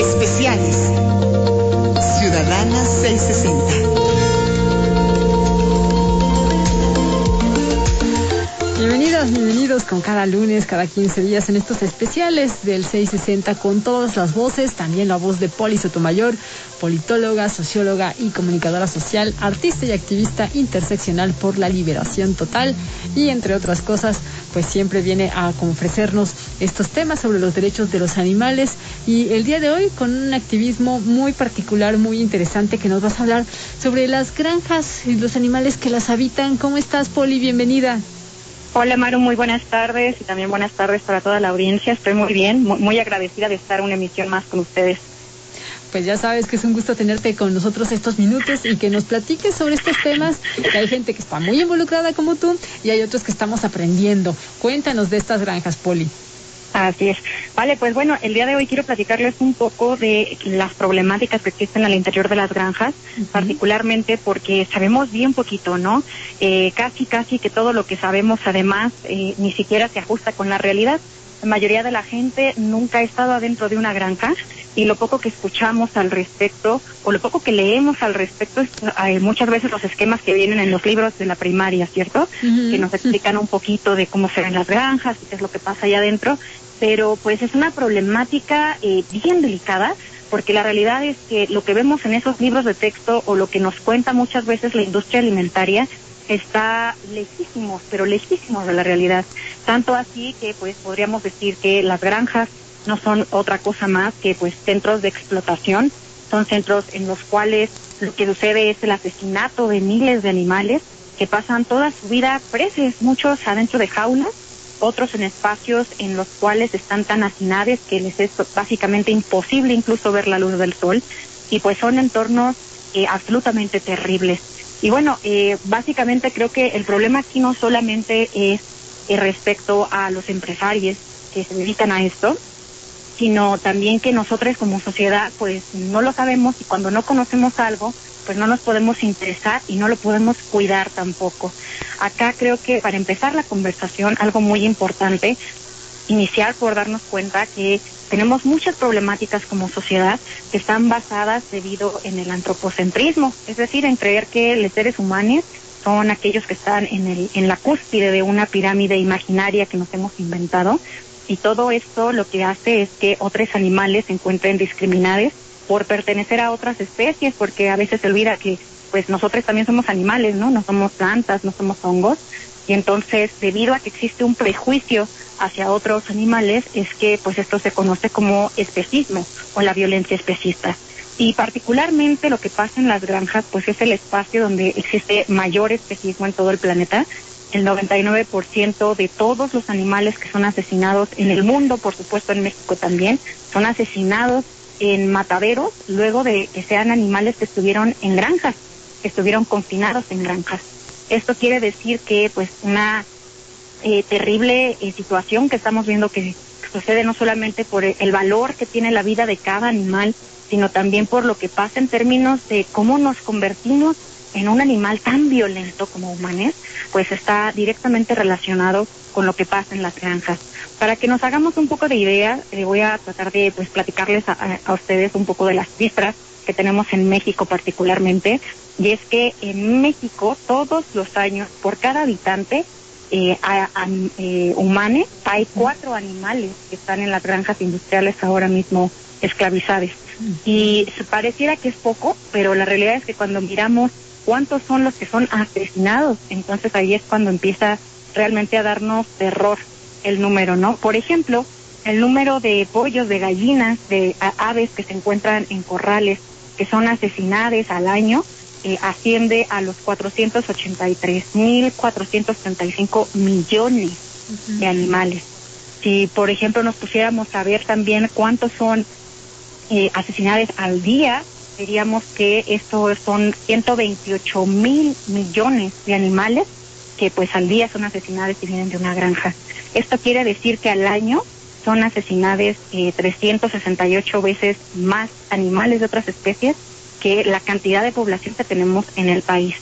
Especiales. Ciudadanas 660. Con cada lunes, cada 15 días en estos especiales del 660 con todas las voces, también la voz de Poli Sotomayor, politóloga, socióloga y comunicadora social, artista y activista interseccional por la liberación total y entre otras cosas, pues siempre viene a ofrecernos estos temas sobre los derechos de los animales y el día de hoy con un activismo muy particular, muy interesante que nos vas a hablar sobre las granjas y los animales que las habitan. ¿Cómo estás, Poli? Bienvenida. Hola Maru, muy buenas tardes y también buenas tardes para toda la audiencia. Estoy muy bien, muy, agradecida de estar una emisión más con ustedes. Pues ya sabes que es un gusto tenerte con nosotros estos minutos y que nos platiques sobre estos temas. Hay gente que está muy involucrada como tú y hay otros que estamos aprendiendo. Cuéntanos de estas granjas, Poli. Así es. Vale, pues bueno, el día de hoy quiero platicarles un poco de las problemáticas que existen al interior de las granjas, particularmente porque sabemos bien poquito, ¿no? Eh, casi, casi que todo lo que sabemos además eh, ni siquiera se ajusta con la realidad. La mayoría de la gente nunca ha estado adentro de una granja y lo poco que escuchamos al respecto o lo poco que leemos al respecto es hay muchas veces los esquemas que vienen en los libros de la primaria, ¿cierto? Que nos explican un poquito de cómo se ven las granjas y qué es lo que pasa allá adentro pero pues es una problemática eh, bien delicada porque la realidad es que lo que vemos en esos libros de texto o lo que nos cuenta muchas veces la industria alimentaria está lejísimos, pero lejísimos de la realidad. Tanto así que pues podríamos decir que las granjas no son otra cosa más que pues centros de explotación, son centros en los cuales lo que sucede es el asesinato de miles de animales que pasan toda su vida presos, muchos adentro de jaulas otros en espacios en los cuales están tan hacinados que les es básicamente imposible incluso ver la luz del sol y pues son entornos eh, absolutamente terribles. Y bueno, eh, básicamente creo que el problema aquí no solamente es eh, respecto a los empresarios que se dedican a esto, sino también que nosotros como sociedad pues no lo sabemos y cuando no conocemos algo pues no nos podemos interesar y no lo podemos cuidar tampoco. Acá creo que para empezar la conversación, algo muy importante, iniciar por darnos cuenta que tenemos muchas problemáticas como sociedad que están basadas debido en el antropocentrismo, es decir, en creer que los seres humanos son aquellos que están en, el, en la cúspide de una pirámide imaginaria que nos hemos inventado. Y todo esto lo que hace es que otros animales se encuentren discriminados por pertenecer a otras especies, porque a veces se olvida que pues nosotros también somos animales, ¿no? No somos plantas, no somos hongos. Y entonces, debido a que existe un prejuicio hacia otros animales, es que pues esto se conoce como especismo o la violencia especista. Y particularmente lo que pasa en las granjas, pues es el espacio donde existe mayor especismo en todo el planeta. El 99% de todos los animales que son asesinados en el mundo, por supuesto en México también, son asesinados en mataderos luego de que sean animales que estuvieron en granjas, que estuvieron confinados en granjas. Esto quiere decir que pues una eh, terrible eh, situación que estamos viendo que sucede no solamente por el valor que tiene la vida de cada animal, sino también por lo que pasa en términos de cómo nos convertimos en un animal tan violento como humanos, pues está directamente relacionado con lo que pasa en las granjas. Para que nos hagamos un poco de idea, eh, voy a tratar de pues platicarles a, ustedes un poco de las cifras que tenemos en México particularmente, y es que en México todos los años, por cada habitante eh, eh humano, hay cuatro animales que están en las granjas industriales ahora mismo esclavizados. Y pareciera que es poco, pero la realidad es que cuando miramos cuántos son los que son asesinados, entonces ahí es cuando empieza realmente a darnos terror el número, ¿no? Por ejemplo, el número de pollos, de gallinas, de aves que se encuentran en corrales, que son asesinadas al año, eh, asciende a los 483.435 millones de animales. Si, por ejemplo, nos pusiéramos a ver también cuántos son eh, asesinados al día, diríamos que esto son 128 mil millones de animales que pues al día son asesinados y vienen de una granja. Esto quiere decir que al año son asesinados eh, 368 veces más animales de otras especies que la cantidad de población que tenemos en el país.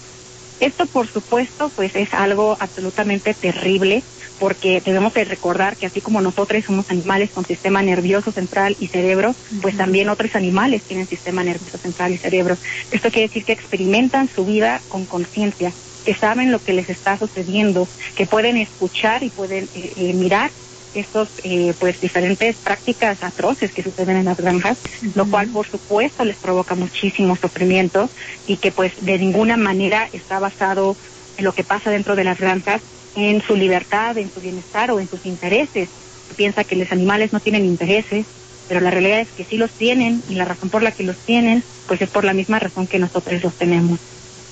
Esto, por supuesto, pues es algo absolutamente terrible porque debemos de recordar que así como nosotros somos animales con sistema nervioso central y cerebro, pues también otros animales tienen sistema nervioso central y cerebro. Esto quiere decir que experimentan su vida con conciencia, que saben lo que les está sucediendo, que pueden escuchar y pueden eh, eh, mirar estos eh, pues diferentes prácticas atroces que suceden en las granjas, lo cual por supuesto les provoca muchísimo sufrimiento y que pues de ninguna manera está basado en lo que pasa dentro de las granjas en su libertad, en su bienestar o en sus intereses. piensa que los animales no tienen intereses, pero la realidad es que sí los tienen y la razón por la que los tienen, pues es por la misma razón que nosotros los tenemos.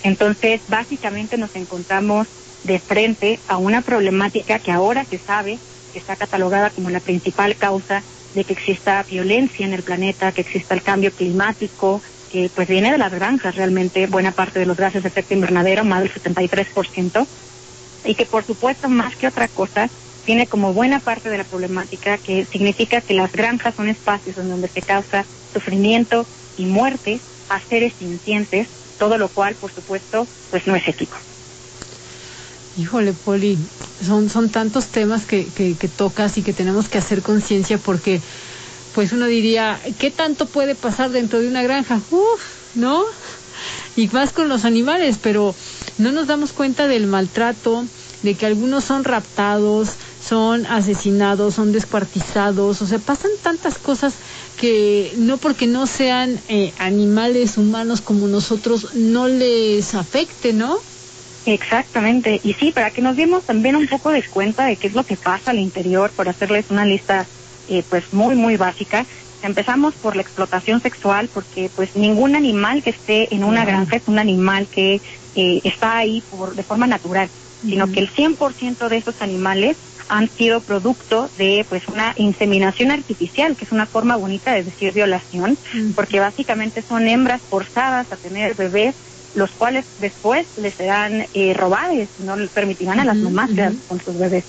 Entonces, básicamente nos encontramos de frente a una problemática que ahora se sabe que está catalogada como la principal causa de que exista violencia en el planeta, que exista el cambio climático, que pues viene de las granjas realmente, buena parte de los gases de efecto invernadero, más del 73%, y que por supuesto más que otra cosa tiene como buena parte de la problemática que significa que las granjas son espacios en donde se causa sufrimiento y muerte a seres sintientes, todo lo cual por supuesto pues no es ético. Híjole, Poli, son, son tantos temas que, que, que tocas y que tenemos que hacer conciencia porque pues uno diría, ¿qué tanto puede pasar dentro de una granja? Uf, ¿no? Y más con los animales, pero no nos damos cuenta del maltrato, de que algunos son raptados, son asesinados, son descuartizados, o sea, pasan tantas cosas que no porque no sean eh, animales humanos como nosotros no les afecte, ¿no? Exactamente, y sí, para que nos demos también un poco de cuenta de qué es lo que pasa al interior, por hacerles una lista eh, pues muy, muy básica. Empezamos por la explotación sexual, porque pues ningún animal que esté en una granja es un animal que eh, está ahí por, de forma natural, sino que el 100% de esos animales han sido producto de pues una inseminación artificial, que es una forma bonita de decir violación, porque básicamente son hembras forzadas a tener bebés, los cuales después les serán eh, robados, no les permitirán a las mamás quedar con sus bebés.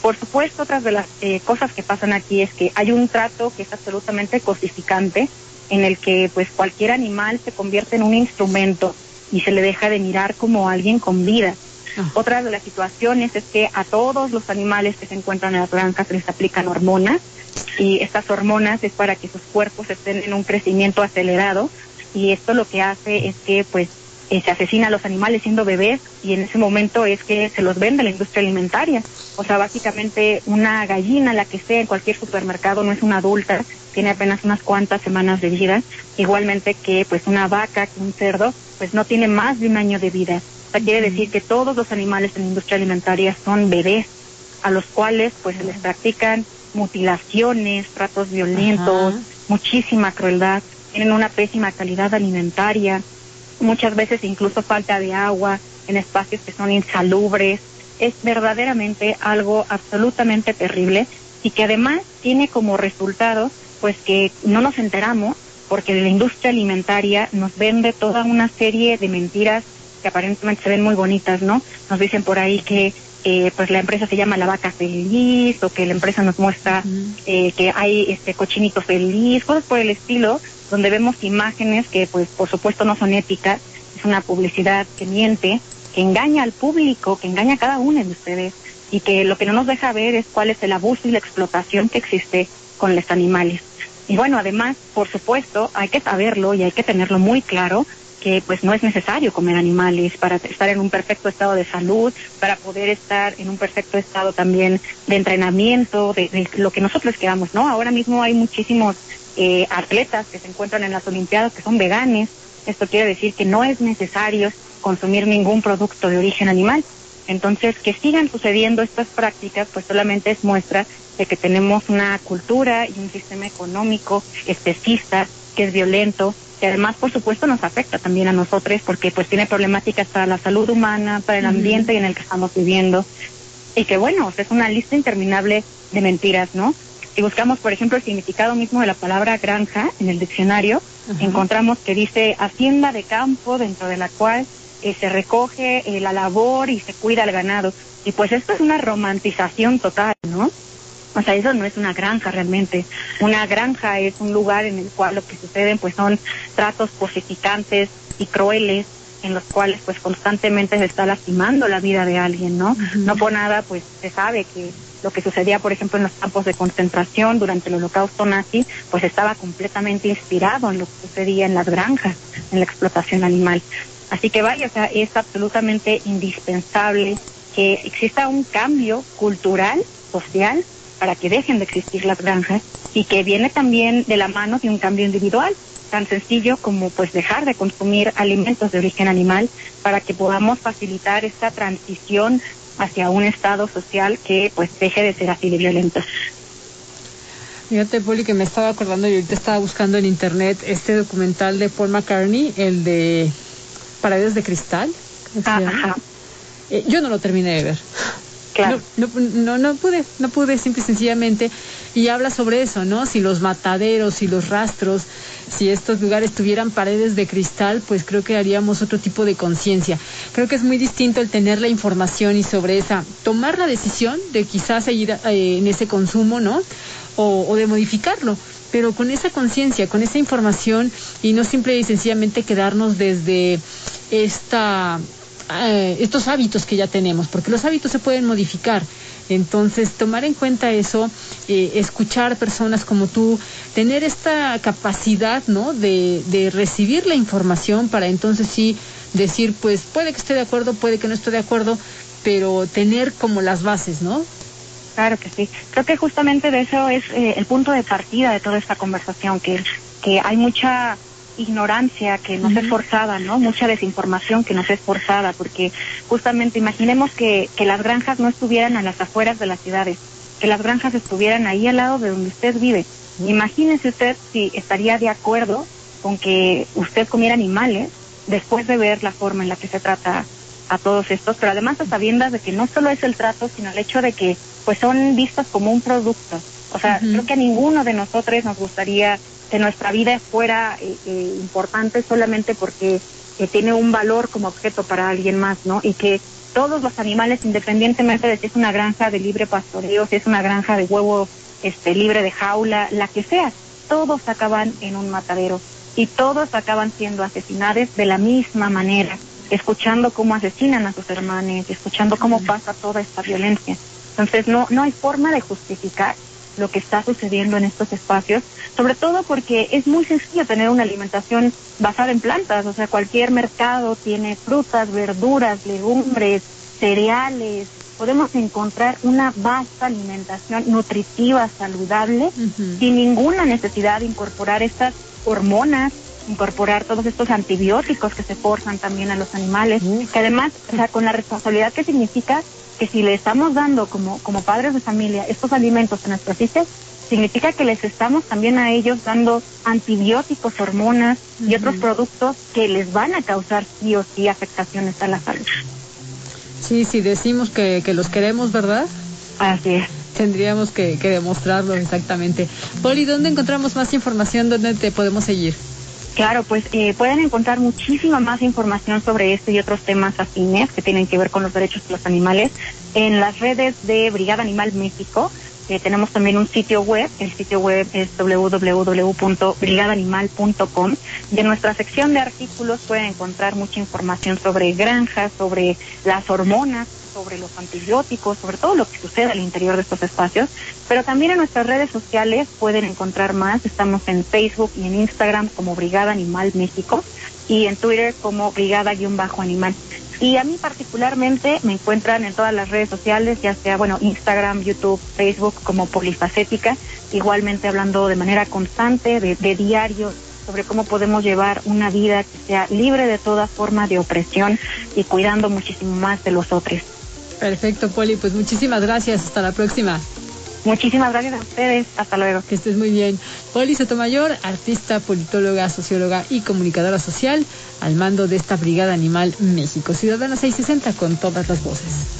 Por supuesto, otras de las eh, cosas que pasan aquí es que hay un trato que es absolutamente cosificante, en el que pues cualquier animal se convierte en un instrumento y se le deja de mirar como alguien con vida. Ah. Otra de las situaciones es que a todos los animales que se encuentran en las granjas se les aplican hormonas y estas hormonas es para que sus cuerpos estén en un crecimiento acelerado y esto lo que hace es que pues eh, se asesina a los animales siendo bebés y en ese momento es que se los vende la industria alimentaria. O sea, básicamente una gallina, la que esté en cualquier supermercado, no es una adulta, tiene apenas unas cuantas semanas de vida, igualmente que pues una vaca, que un cerdo, pues no tiene más de un año de vida. O sea, quiere decir que todos los animales en la industria alimentaria son bebés, a los cuales pues se les practican mutilaciones, tratos violentos, muchísima crueldad, tienen una pésima calidad alimentaria, muchas veces incluso falta de agua en espacios que son insalubres. Es verdaderamente algo absolutamente terrible y que además tiene como resultado pues que no nos enteramos porque la industria alimentaria nos vende toda una serie de mentiras que aparentemente se ven muy bonitas, ¿no? Nos dicen por ahí que eh, pues la empresa se llama la vaca feliz o que la empresa nos muestra eh, que hay este cochinito feliz, cosas por el estilo, donde vemos imágenes que pues por supuesto no son éticas, es una publicidad que miente, que engaña al público, que engaña a cada uno de ustedes y que lo que no nos deja ver es cuál es el abuso y la explotación que existe con los animales. Y bueno, además, por supuesto, hay que saberlo y hay que tenerlo muy claro que pues no es necesario comer animales para estar en un perfecto estado de salud, para poder estar en un perfecto estado también de entrenamiento, de, lo que nosotros queramos, ¿no? Ahora mismo hay muchísimos eh, atletas que se encuentran en las Olimpiadas que son veganes. Esto quiere decir que no es necesario consumir ningún producto de origen animal. Entonces, que sigan sucediendo estas prácticas, pues solamente es muestra de que tenemos una cultura y un sistema económico especista que es violento, que además, por supuesto, nos afecta también a nosotros porque pues tiene problemáticas para la salud humana, para el ambiente en el que estamos viviendo. Y que bueno, es una lista interminable de mentiras, ¿no? Si buscamos, por ejemplo, el significado mismo de la palabra granja en el diccionario, encontramos que dice hacienda de campo dentro de la cual eh, se recoge eh, la labor y se cuida el ganado. Y pues esto es una romantización total, ¿no? O sea, eso no es una granja realmente. Una granja es un lugar en el cual lo que suceden pues son tratos cosificantes y crueles en los cuales pues constantemente se está lastimando la vida de alguien, ¿no? No por nada pues se sabe que lo que sucedía, por ejemplo, en los campos de concentración durante el holocausto nazi, pues estaba completamente inspirado en lo que sucedía en las granjas, en la explotación animal. Así que vaya, o sea, es absolutamente indispensable que exista un cambio cultural, social, para que dejen de existir las granjas y que viene también de la mano de un cambio individual tan sencillo como pues dejar de consumir alimentos de origen animal para que podamos facilitar esta transición hacia un estado social que pues deje de ser así de violento. Fíjate, Poli, que me estaba acordando y ahorita estaba buscando en internet este documental de Paul McCartney, el de Paredes de Cristal. Ah, eh, yo no lo terminé de ver. Claro. No, no, no, pude, no pude, simple y sencillamente. Y habla sobre eso, ¿no? Si los mataderos, si los rastros, si estos lugares tuvieran paredes de cristal, pues creo que haríamos otro tipo de conciencia. Creo que es muy distinto el tener la información y sobre esa, tomar la decisión de quizás seguir eh, en ese consumo, ¿no? O, o de modificarlo pero con esa conciencia, con esa información y no simple y sencillamente quedarnos desde esta eh, estos hábitos que ya tenemos, porque los hábitos se pueden modificar. Entonces, tomar en cuenta eso, eh, escuchar personas como tú, tener esta capacidad, ¿no? De, de recibir la información para entonces sí decir, pues puede que esté de acuerdo, puede que no esté de acuerdo, pero tener como las bases, ¿no? Claro que sí. Creo que justamente de eso es eh, el punto de partida de toda esta conversación, que, que hay mucha ignorancia que nos es forzada, ¿no? Mucha desinformación que nos es forzada, porque justamente imaginemos que, que las granjas no estuvieran a las afueras de las ciudades, que las granjas estuvieran ahí al lado de donde usted vive. Imagínese usted si estaría de acuerdo con que usted comiera animales después de ver la forma en la que se trata a todos estos, pero además a sabiendas de que no solo es el trato, sino el hecho de que pues son vistos como un producto. O sea, creo que a ninguno de nosotros nos gustaría que nuestra vida fuera eh, eh, importante solamente porque eh, tiene un valor como objeto para alguien más, ¿no? Y que todos los animales, independientemente de si es una granja de libre pastoreo, si es una granja de huevo este, libre de jaula, la que sea, todos acaban en un matadero y todos acaban siendo asesinados de la misma manera, escuchando cómo asesinan a sus hermanos, escuchando cómo pasa toda esta violencia. Entonces no, no hay forma de justificar lo que está sucediendo en estos espacios, sobre todo porque es muy sencillo tener una alimentación basada en plantas, o sea, cualquier mercado tiene frutas, verduras, legumbres, cereales, podemos encontrar una vasta alimentación nutritiva, saludable, sin ninguna necesidad de incorporar estas hormonas, incorporar todos estos antibióticos que se forzan también a los animales, que además, o sea, con la responsabilidad que significa que si le estamos dando como, como padres de familia estos alimentos a nuestros hijos, significa que les estamos también a ellos dando antibióticos, hormonas y otros productos que les van a causar sí o sí afectaciones a la salud. Sí, sí, decimos que, que los queremos, ¿verdad? Así es. Tendríamos que, que demostrarlo exactamente. Poli, ¿dónde encontramos más información? ¿Dónde te podemos seguir? Claro, pues eh, pueden encontrar muchísima más información sobre este y otros temas afines que tienen que ver con los derechos de los animales en las redes de Brigada Animal México. Eh, tenemos también un sitio web, el sitio web es www.brigadanimal.com y en nuestra sección de artículos pueden encontrar mucha información sobre granjas, sobre las hormonas sobre los antibióticos, sobre todo lo que sucede al interior de estos espacios, pero también en nuestras redes sociales pueden encontrar más. Estamos en Facebook y en Instagram como Brigada Animal México y en Twitter como Brigada-Animal. Y a mí particularmente me encuentran en todas las redes sociales, ya sea, bueno, Instagram, YouTube, Facebook como Polifacética, igualmente hablando de manera constante, de, de diario, sobre cómo podemos llevar una vida que sea libre de toda forma de opresión y cuidando muchísimo más de los otros. Perfecto, Poli. Pues muchísimas gracias. Hasta la próxima. Muchísimas gracias a ustedes. Hasta luego. Que estés muy bien. Poli Sotomayor, artista, politóloga, socióloga y comunicadora social, al mando de esta Brigada Animal México. Ciudadana 660 con todas las voces.